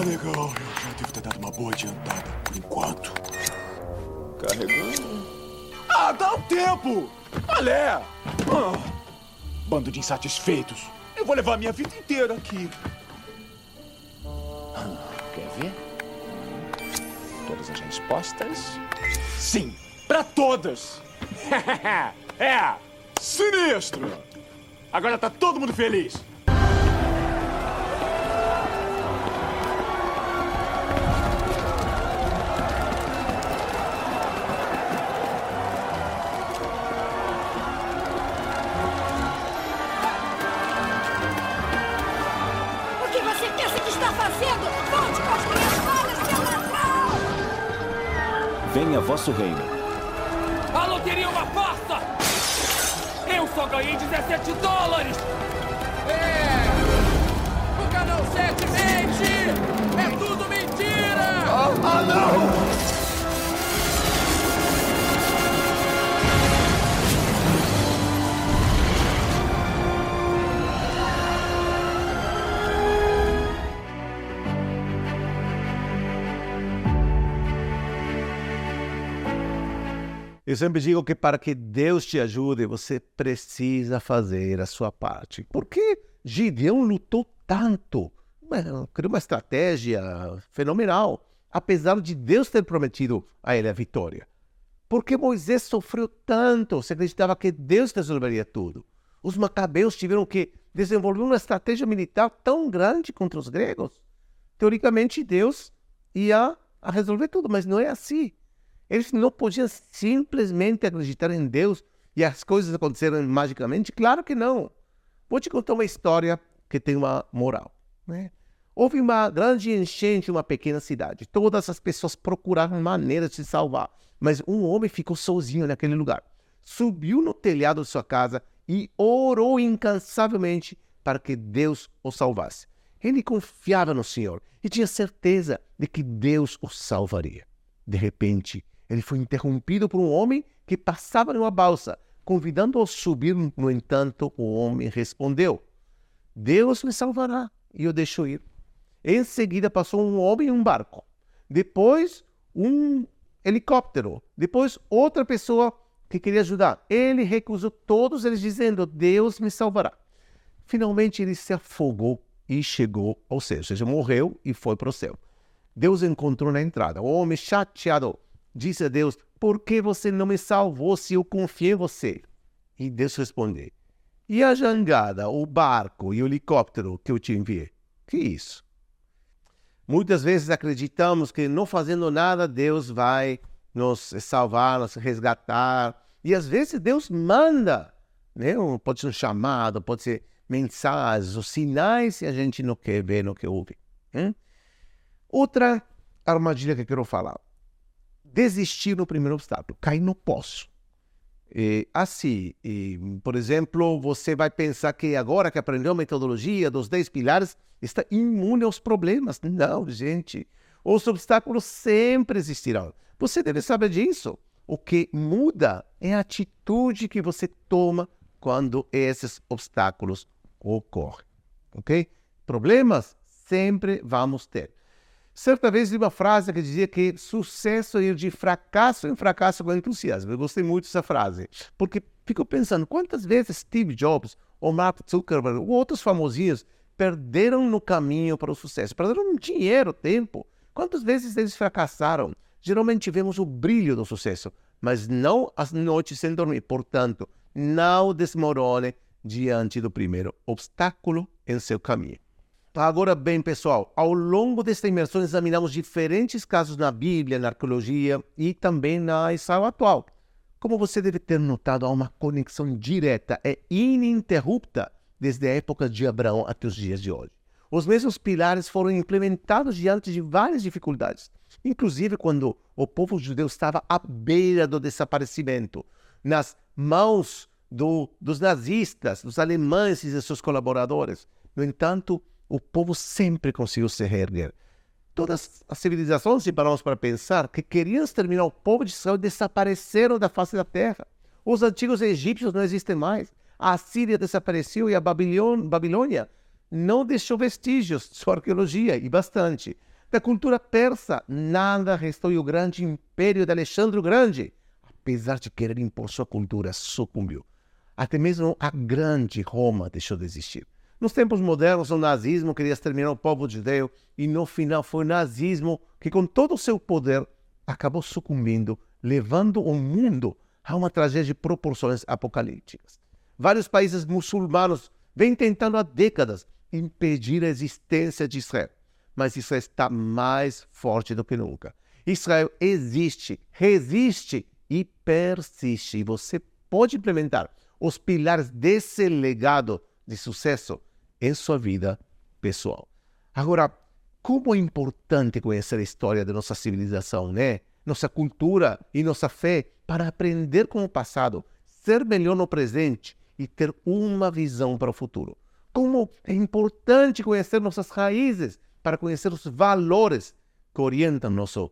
legal, eu já devo ter dado uma boa adiantada por enquanto. Carregando. Ah, dá o tempo! Olé! Ah, bando de insatisfeitos. Eu vou levar minha vida inteira aqui. Quer ver? Todas as respostas? Sim, pra todas! é! Sinistro! Agora tá todo mundo feliz! Venha vosso reino. A loteria é uma farsa! Eu só ganhei 17 dólares! É! O canal 7 mente! É tudo mentira! Ah, não! Eu sempre digo que para que Deus te ajude, você precisa fazer a sua parte. Por que Gideão lutou tanto? Criou uma estratégia fenomenal, apesar de Deus ter prometido a ele a vitória. Por que Moisés sofreu tanto? Você acreditava que Deus resolveria tudo. Os macabeus tiveram que desenvolver uma estratégia militar tão grande contra os gregos. Teoricamente, Deus ia resolver tudo, mas não é assim. Eles não podiam simplesmente acreditar em Deus e as coisas acontecerem magicamente? Claro que não. Vou te contar uma história que tem uma moral. Né? Houve uma grande enchente em uma pequena cidade. Todas as pessoas procuraram maneiras de se salvar, mas um homem ficou sozinho naquele lugar. Subiu no telhado de sua casa e orou incansavelmente para que Deus o salvasse. Ele confiava no Senhor e tinha certeza de que Deus o salvaria. De repente, ele foi interrompido por um homem que passava numa balsa, convidando-o a subir. No entanto, o homem respondeu: Deus me salvará. E o deixou ir. Em seguida, passou um homem em um barco. Depois, um helicóptero. Depois, outra pessoa que queria ajudar. Ele recusou todos eles, dizendo: Deus me salvará. Finalmente, ele se afogou e chegou ao céu, ou seja, morreu e foi para o céu. Deus encontrou na entrada. O homem chateado disse a Deus: Por que você não me salvou se eu confiei em você? E Deus respondeu: E a jangada, o barco e o helicóptero que eu te enviei? Que isso? Muitas vezes acreditamos que não fazendo nada Deus vai nos salvar, nos resgatar. E às vezes Deus manda, né? pode ser um chamado, pode ser mensagens, os sinais e a gente não quer ver, não quer ouvir. Hein? Outra armadilha que eu quero falar desistir no primeiro obstáculo, cair no poço. E, assim, e, por exemplo, você vai pensar que agora que aprendeu a metodologia dos 10 pilares, está imune aos problemas. Não, gente. Os obstáculos sempre existirão. Você deve saber disso. O que muda é a atitude que você toma quando esses obstáculos ocorrem. Ok? Problemas sempre vamos ter. Certa vez li uma frase que dizia que sucesso ir de fracasso em fracasso com entusiasmo. Eu gostei muito dessa frase, porque fico pensando quantas vezes Steve Jobs ou Mark Zuckerberg ou outros famosinhos perderam no caminho para o sucesso, perderam dinheiro, tempo. Quantas vezes eles fracassaram? Geralmente vemos o brilho do sucesso, mas não as noites sem dormir. Portanto, não desmorone diante do primeiro obstáculo em seu caminho. Agora bem, pessoal, ao longo desta imersão examinamos diferentes casos na Bíblia, na arqueologia e também na Israel atual. Como você deve ter notado, há uma conexão direta e ininterrupta desde a época de Abraão até os dias de hoje. Os mesmos pilares foram implementados diante de várias dificuldades, inclusive quando o povo judeu estava à beira do desaparecimento, nas mãos do, dos nazistas, dos alemães e de seus colaboradores. No entanto, o povo sempre conseguiu se reerguer. Todas as civilizações, se paramos para pensar, que queriam exterminar o povo de Israel desapareceram da face da terra. Os antigos egípcios não existem mais. A Síria desapareceu e a Babilônia não deixou vestígios sua arqueologia, e bastante. Da cultura persa, nada restou e o grande império de Alexandre o Grande, apesar de querer impor sua cultura, sucumbiu. Até mesmo a grande Roma deixou de existir. Nos tempos modernos, o nazismo queria exterminar o povo judeu e no final foi o nazismo que, com todo o seu poder, acabou sucumbindo, levando o mundo a uma tragédia de proporções apocalípticas. Vários países muçulmanos vêm tentando há décadas impedir a existência de Israel, mas Israel está mais forte do que nunca. Israel existe, resiste e persiste. E você pode implementar os pilares desse legado de sucesso em sua vida pessoal. Agora, como é importante conhecer a história da nossa civilização, né? Nossa cultura e nossa fé para aprender com o passado, ser melhor no presente e ter uma visão para o futuro. Como é importante conhecer nossas raízes para conhecer os valores que orientam nosso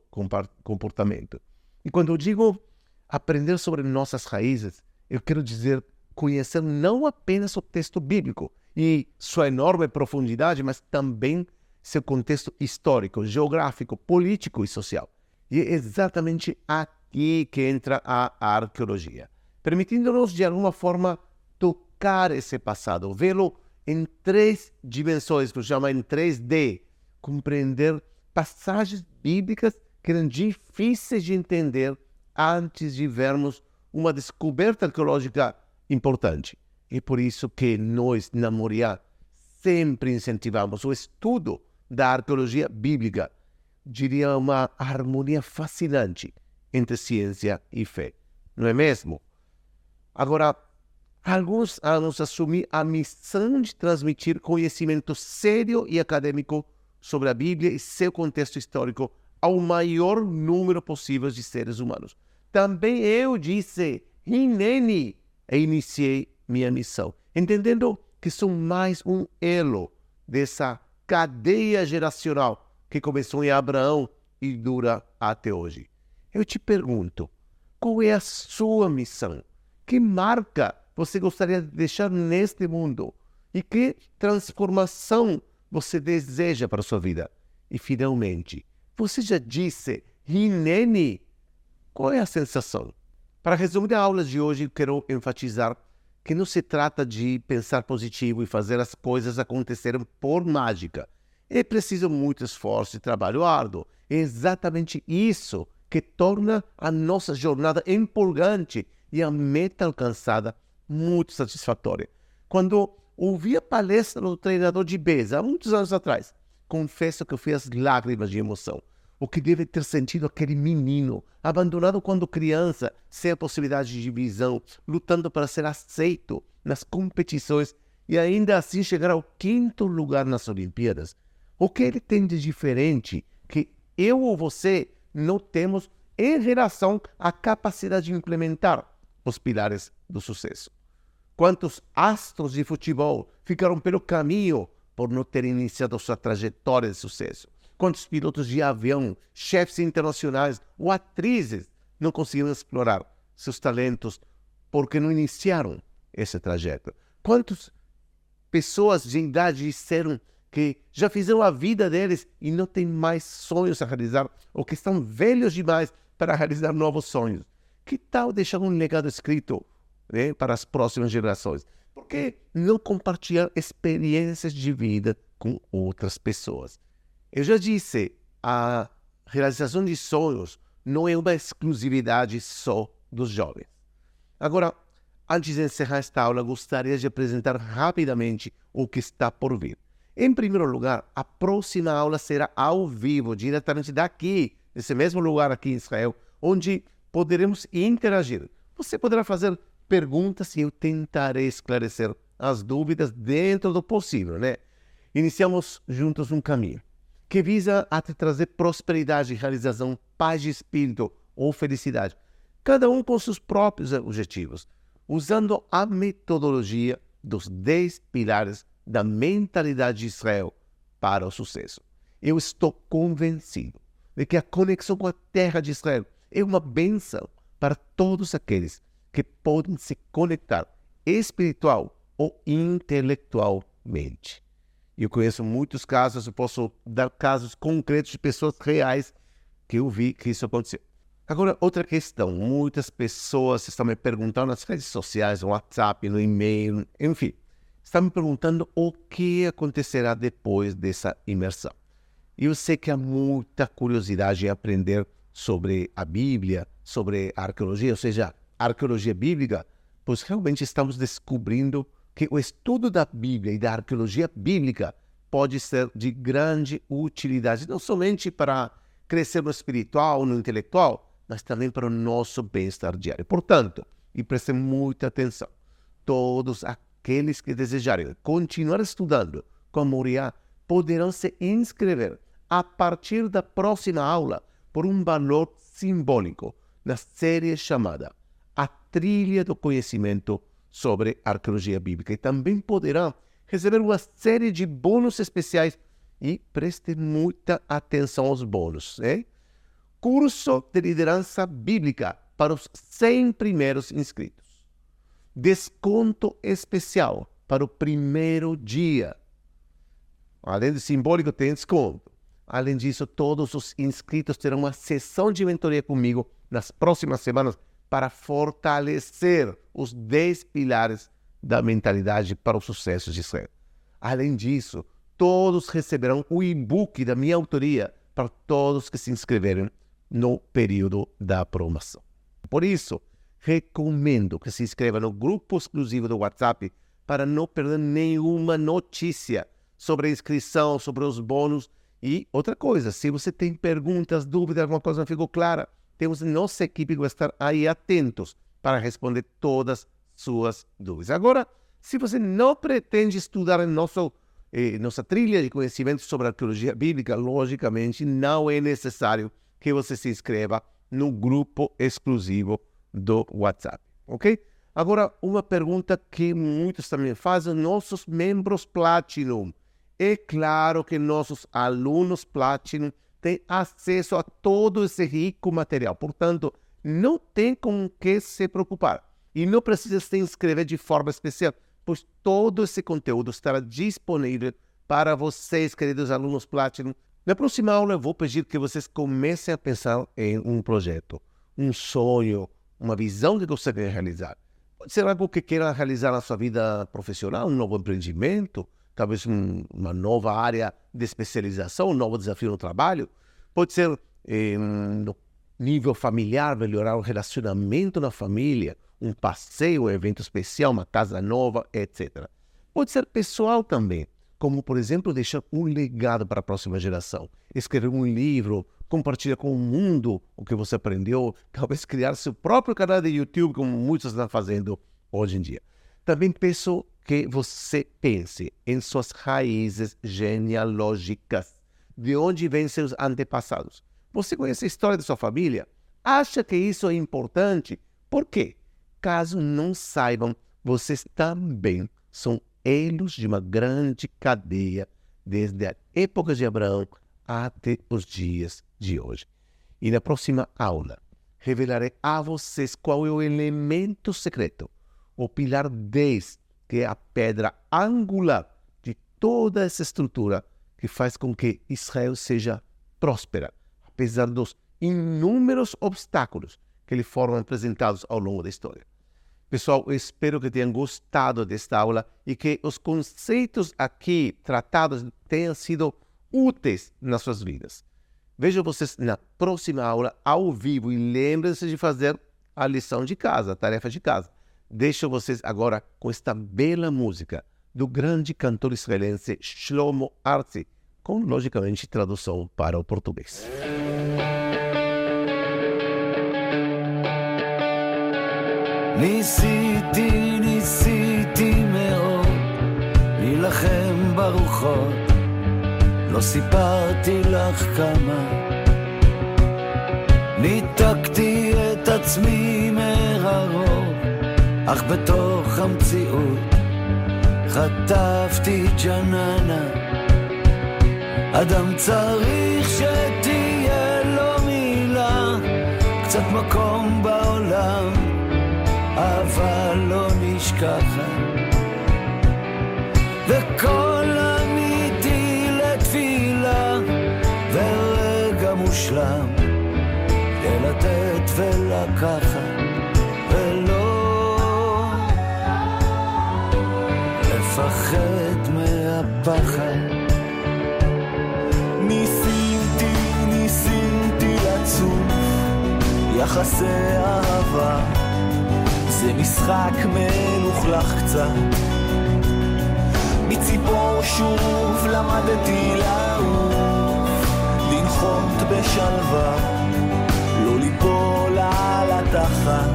comportamento. E quando eu digo aprender sobre nossas raízes, eu quero dizer conhecer não apenas o texto bíblico e sua enorme profundidade, mas também seu contexto histórico, geográfico, político e social. E é exatamente aqui que entra a arqueologia, permitindo-nos de alguma forma tocar esse passado, vê-lo em três dimensões, que eu chamo em 3D, compreender passagens bíblicas que eram difíceis de entender antes de vermos uma descoberta arqueológica importante. É por isso que nós, na Moriá, sempre incentivamos o estudo da arqueologia bíblica. Diria uma harmonia fascinante entre ciência e fé. Não é mesmo? Agora, alguns anos assumi a missão de transmitir conhecimento sério e acadêmico sobre a Bíblia e seu contexto histórico ao maior número possível de seres humanos. Também eu disse, Hineni, e iniciei minha missão, entendendo que sou mais um elo dessa cadeia geracional que começou em Abraão e dura até hoje. Eu te pergunto, qual é a sua missão? Que marca você gostaria de deixar neste mundo? E que transformação você deseja para a sua vida? E finalmente, você já disse, Hineni, qual é a sensação? Para resumir a aula de hoje, quero enfatizar que não se trata de pensar positivo e fazer as coisas acontecerem por mágica. É preciso muito esforço e trabalho árduo. É exatamente isso que torna a nossa jornada empolgante e a meta alcançada muito satisfatória. Quando ouvi a palestra do treinador de Beza, há muitos anos atrás, confesso que eu fui às lágrimas de emoção. O que deve ter sentido aquele menino, abandonado quando criança, sem a possibilidade de visão, lutando para ser aceito nas competições e ainda assim chegar ao quinto lugar nas Olimpíadas. O que ele tem de diferente que eu ou você não temos em relação à capacidade de implementar os pilares do sucesso. Quantos astros de futebol ficaram pelo caminho por não terem iniciado sua trajetória de sucesso? Quantos pilotos de avião, chefes internacionais ou atrizes não conseguiram explorar seus talentos porque não iniciaram esse trajeto? Quantas pessoas de idade disseram que já fizeram a vida deles e não têm mais sonhos a realizar, ou que estão velhos demais para realizar novos sonhos. Que tal deixar um legado escrito né, para as próximas gerações? Por que não compartilhar experiências de vida com outras pessoas? Eu já disse, a realização de sonhos não é uma exclusividade só dos jovens. Agora, antes de encerrar esta aula, gostaria de apresentar rapidamente o que está por vir. Em primeiro lugar, a próxima aula será ao vivo, diretamente daqui, nesse mesmo lugar aqui em Israel, onde poderemos interagir. Você poderá fazer perguntas e eu tentarei esclarecer as dúvidas dentro do possível, né? Iniciamos juntos um caminho que visa a te trazer prosperidade, realização, paz de espírito ou felicidade, cada um com seus próprios objetivos, usando a metodologia dos 10 pilares da mentalidade de Israel para o sucesso. Eu estou convencido de que a conexão com a terra de Israel é uma benção para todos aqueles que podem se conectar espiritual ou intelectualmente. Eu conheço muitos casos, eu posso dar casos concretos de pessoas reais que eu vi que isso aconteceu. Agora, outra questão. Muitas pessoas estão me perguntando nas redes sociais, no WhatsApp, no e-mail, enfim, estão me perguntando o que acontecerá depois dessa imersão. Eu sei que há muita curiosidade em aprender sobre a Bíblia, sobre a arqueologia, ou seja, a arqueologia bíblica, pois realmente estamos descobrindo que o estudo da Bíblia e da arqueologia bíblica pode ser de grande utilidade, não somente para crescer no espiritual, no intelectual, mas também para o nosso bem-estar diário. Portanto, e prestem muita atenção, todos aqueles que desejarem continuar estudando com Moriá poderão se inscrever a partir da próxima aula por um valor simbólico na série chamada A Trilha do Conhecimento sobre Arqueologia Bíblica e também poderá receber uma série de bônus especiais e preste muita atenção aos bônus. Curso de Liderança Bíblica para os 100 primeiros inscritos. Desconto especial para o primeiro dia. Além do simbólico, tem desconto. Além disso, todos os inscritos terão uma sessão de mentoria comigo nas próximas semanas para fortalecer os 10 pilares da mentalidade para o sucesso de Israel. Além disso, todos receberão o e-book da minha autoria para todos que se inscreverem no período da promoção. Por isso, recomendo que se inscreva no grupo exclusivo do WhatsApp para não perder nenhuma notícia sobre a inscrição, sobre os bônus e outra coisa, se você tem perguntas, dúvidas, alguma coisa não ficou clara, temos nossa equipe que vai estar aí atentos para responder todas suas dúvidas. Agora, se você não pretende estudar em nosso, eh, nossa trilha de conhecimento sobre arqueologia bíblica, logicamente não é necessário que você se inscreva no grupo exclusivo do WhatsApp, ok? Agora, uma pergunta que muitos também fazem, nossos membros Platinum. É claro que nossos alunos Platinum têm acesso a todo esse rico material. Portanto, não tem com que se preocupar. E não precisa se inscrever de forma especial, pois todo esse conteúdo estará disponível para vocês, queridos alunos Platinum. Na próxima aula, eu vou pedir que vocês comecem a pensar em um projeto, um sonho, uma visão que você quer realizar. Pode ser algo que queira realizar na sua vida profissional, um novo empreendimento, talvez um, uma nova área de especialização, um novo desafio no trabalho. Pode ser eh, no nível familiar, melhorar o relacionamento na família, um passeio, um evento especial, uma casa nova, etc. Pode ser pessoal também, como, por exemplo, deixar um legado para a próxima geração, escrever um livro, compartilhar com o mundo o que você aprendeu, talvez criar seu próprio canal de YouTube, como muitos estão fazendo hoje em dia. Também peço que você pense em suas raízes genealógicas, de onde vêm seus antepassados. Você conhece a história da sua família? Acha que isso é importante? Por quê? Caso não saibam, vocês também são elos de uma grande cadeia desde a época de Abraão até os dias de hoje. E na próxima aula, revelarei a vocês qual é o elemento secreto, o pilar 10 que é a pedra angular de toda essa estrutura que faz com que Israel seja próspera, apesar dos inúmeros obstáculos que lhe foram apresentados ao longo da história. Pessoal, eu espero que tenham gostado desta aula e que os conceitos aqui tratados tenham sido úteis nas suas vidas. Vejo vocês na próxima aula ao vivo e lembrem-se de fazer a lição de casa, a tarefa de casa. Deixo vocês agora com esta bela música do grande cantor israelense Shlomo Arzi, com logicamente tradução para o português. ניסיתי, ניסיתי מאוד להילחם ברוחות, לא סיפרתי לך כמה. ניתקתי את עצמי מהרוב אך בתוך המציאות חטפתי ג'ננה. אדם צריך שתהיה לו מילה, קצת מקום בעולם, אבל לא נשכחת. וכל אמיתי לתפילה, ורגע מושלם, לתת ולקחת. לפחד מהפחד. ניסיתי, ניסיתי לצוף יחסי אהבה, זה משחק מלוכלך קצת. מציפור שוב למדתי לעוף, לנחות בשלווה, לא ליפול על התחת.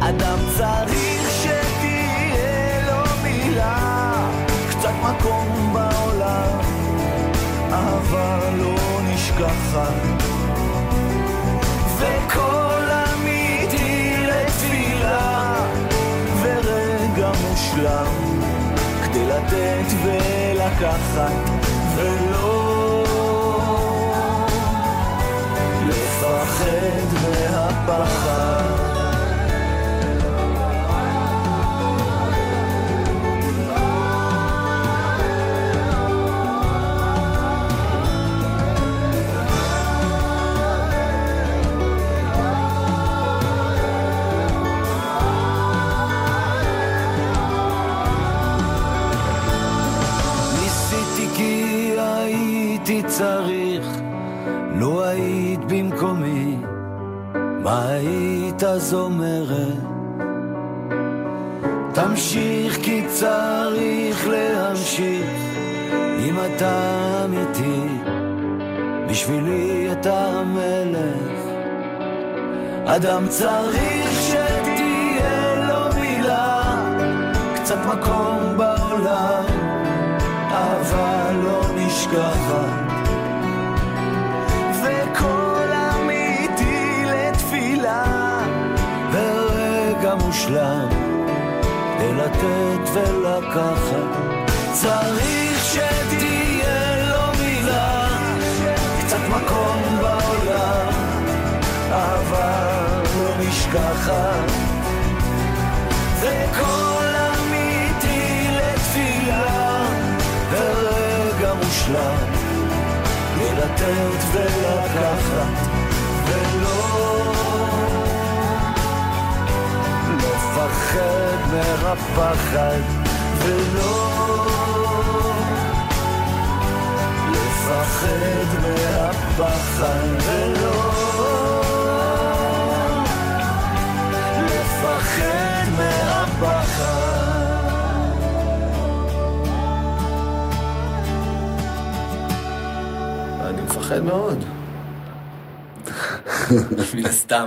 אדם צריך מילה, קצת מקום בעולם, אהבה לא נשכחת. וקול אמיתי לתפילה, ורגע מושלם. כדי לתת ולקחת, ולא לפחד מהפחד. לו היית במקומי, מה היית אז אומרת? תמשיך כי צריך להמשיך, אם אתה אמיתי, בשבילי אתה המלך. אדם צריך שתהיה לו מילה, קצת מקום בעולם. אהבה לא נשכחת מושלם כדי לתת ולקחת. צריך שתהיה לו מילה קצת מקום בעולם אהבה לא נשכחת. וקול אמיתי לתפילה ורגע מושלם, לתת ולקחת, ולא לפחד מהפחד, ולא לפחד מהפחד, ולא לפחד מהפחד. אני מפחד מאוד. מן הסתם.